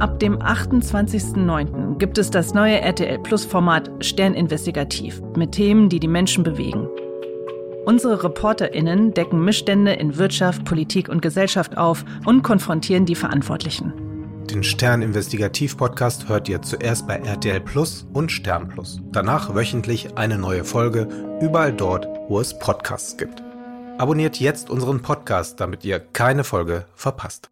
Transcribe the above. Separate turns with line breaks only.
Ab dem 28.09. gibt es das neue RTL Plus Format Stern Investigativ mit Themen, die die Menschen bewegen. Unsere ReporterInnen decken Missstände in Wirtschaft, Politik und Gesellschaft auf und konfrontieren die Verantwortlichen.
Den Stern Investigativ Podcast hört ihr zuerst bei RTL Plus und Stern Plus. Danach wöchentlich eine neue Folge, überall dort, wo es Podcasts gibt. Abonniert jetzt unseren Podcast, damit ihr keine Folge verpasst.